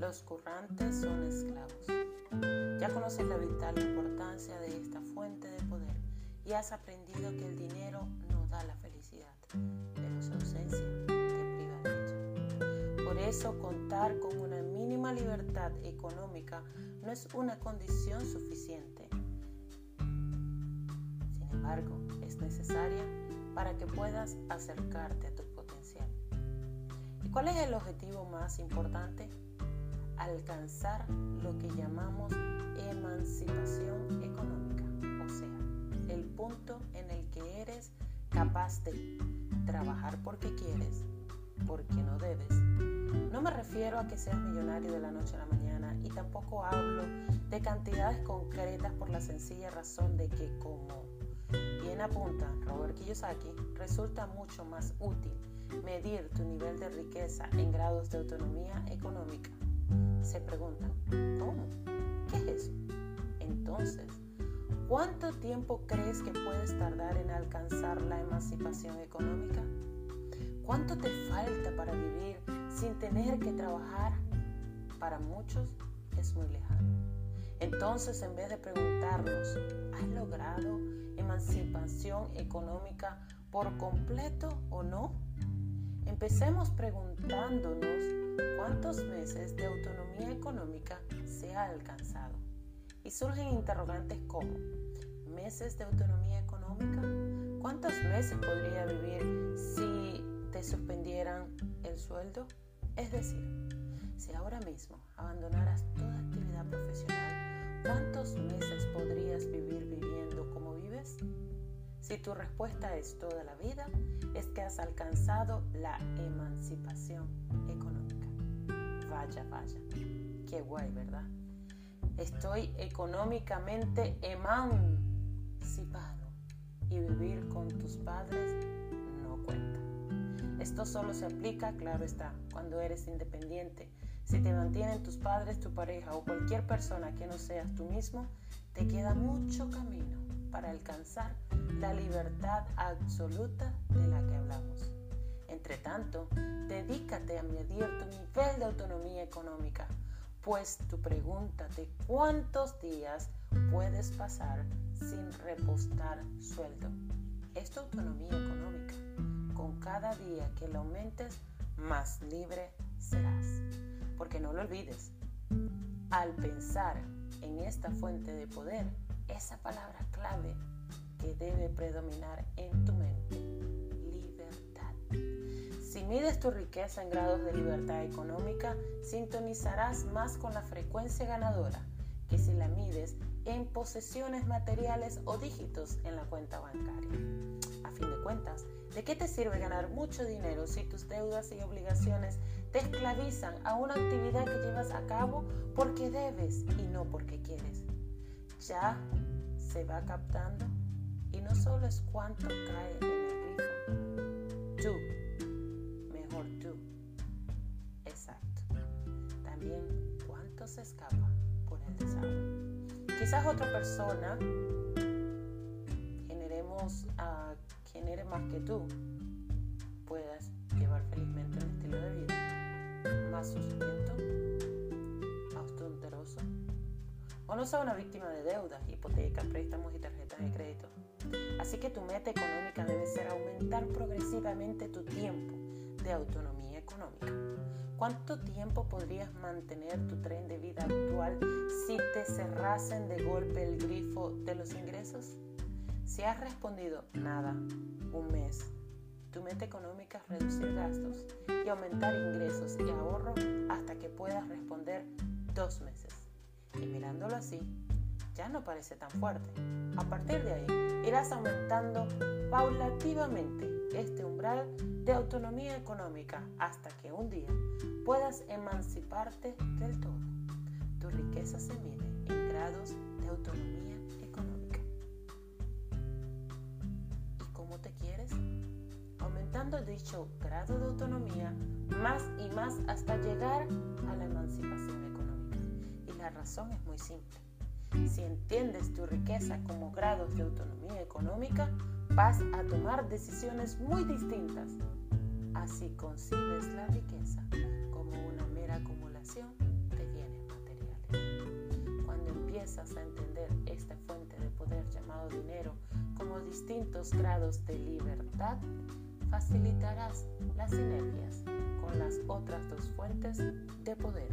Los currantes son esclavos. Ya conoces la vital importancia de esta fuente de poder y has aprendido que el dinero no da la felicidad, pero su ausencia te priva de ella. Por eso contar con una mínima libertad económica no es una condición suficiente. Sin embargo, es necesaria para que puedas acercarte a tu potencial. ¿Y cuál es el objetivo más importante? Alcanzar lo que llamamos emancipación económica, o sea, el punto en el que eres capaz de trabajar porque quieres, porque no debes. No me refiero a que seas millonario de la noche a la mañana y tampoco hablo de cantidades concretas por la sencilla razón de que como bien apunta Robert Kiyosaki, resulta mucho más útil medir tu nivel de riqueza en grados de autonomía económica. Se preguntan, ¿cómo? ¿Qué es eso? Entonces, ¿cuánto tiempo crees que puedes tardar en alcanzar la emancipación económica? ¿Cuánto te falta para vivir sin tener que trabajar? Para muchos es muy lejano. Entonces, en vez de preguntarnos, ¿has logrado emancipación económica por completo o no? Empecemos preguntándonos cuántos meses de autonomía económica se ha alcanzado. Y surgen interrogantes como, ¿meses de autonomía económica? ¿Cuántos meses podría vivir si te suspendieran el sueldo? Es decir, si ahora mismo abandonaras toda actividad profesional, ¿cuántos meses podrías vivir viviendo como vives? Si tu respuesta es toda la vida, es que has alcanzado la emancipación económica. Vaya, vaya. Qué guay, ¿verdad? Estoy económicamente emancipado y vivir con tus padres no cuenta. Esto solo se aplica, claro está, cuando eres independiente. Si te mantienen tus padres, tu pareja o cualquier persona que no seas tú mismo, te queda mucho camino para alcanzar la libertad absoluta de la que hablamos. Entre tanto, dedícate a medir tu nivel de autonomía económica, pues tu pregunta de cuántos días puedes pasar sin repostar sueldo es tu autonomía económica. Con cada día que lo aumentes, más libre serás. Porque no lo olvides, al pensar en esta fuente de poder, esa palabra clave que debe predominar en tu mente, libertad. Si mides tu riqueza en grados de libertad económica, sintonizarás más con la frecuencia ganadora que si la mides en posesiones materiales o dígitos en la cuenta bancaria. A fin de cuentas, ¿de qué te sirve ganar mucho dinero si tus deudas y obligaciones te esclavizan a una actividad que llevas a cabo porque debes y no porque quieres? Ya se va captando. Y no solo es cuánto cae en el grifo, tú, mejor tú, exacto. También cuánto se escapa por el desagüe. Quizás otra persona generemos a quien eres más que tú puedas llevar felizmente un estilo de vida. Más sustento, o no sea una víctima de deudas, hipotecas, préstamos y tarjetas de crédito. Así que tu meta económica debe ser aumentar progresivamente tu tiempo de autonomía económica. ¿Cuánto tiempo podrías mantener tu tren de vida actual si te cerrasen de golpe el grifo de los ingresos? Si has respondido nada, un mes, tu meta económica es reducir gastos y aumentar ingresos y ahorro hasta que puedas responder dos meses. Y mirándolo así, ya no parece tan fuerte. A partir de ahí, irás aumentando paulativamente este umbral de autonomía económica hasta que un día puedas emanciparte del todo. Tu riqueza se mide en grados de autonomía económica. ¿Y cómo te quieres? Aumentando dicho grado de autonomía más y más hasta llegar a la emancipación la razón es muy simple si entiendes tu riqueza como grados de autonomía económica, vas a tomar decisiones muy distintas Así concibes la riqueza como una mera acumulación de bienes materiales. Cuando empiezas a entender esta fuente de poder llamado dinero como distintos grados de libertad, facilitarás las sinergias con las otras dos fuentes de poder,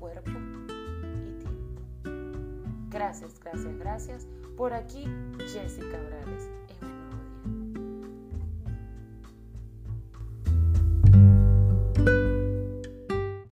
cuerpo. Gracias, gracias, gracias. Por aquí, Jessica Brales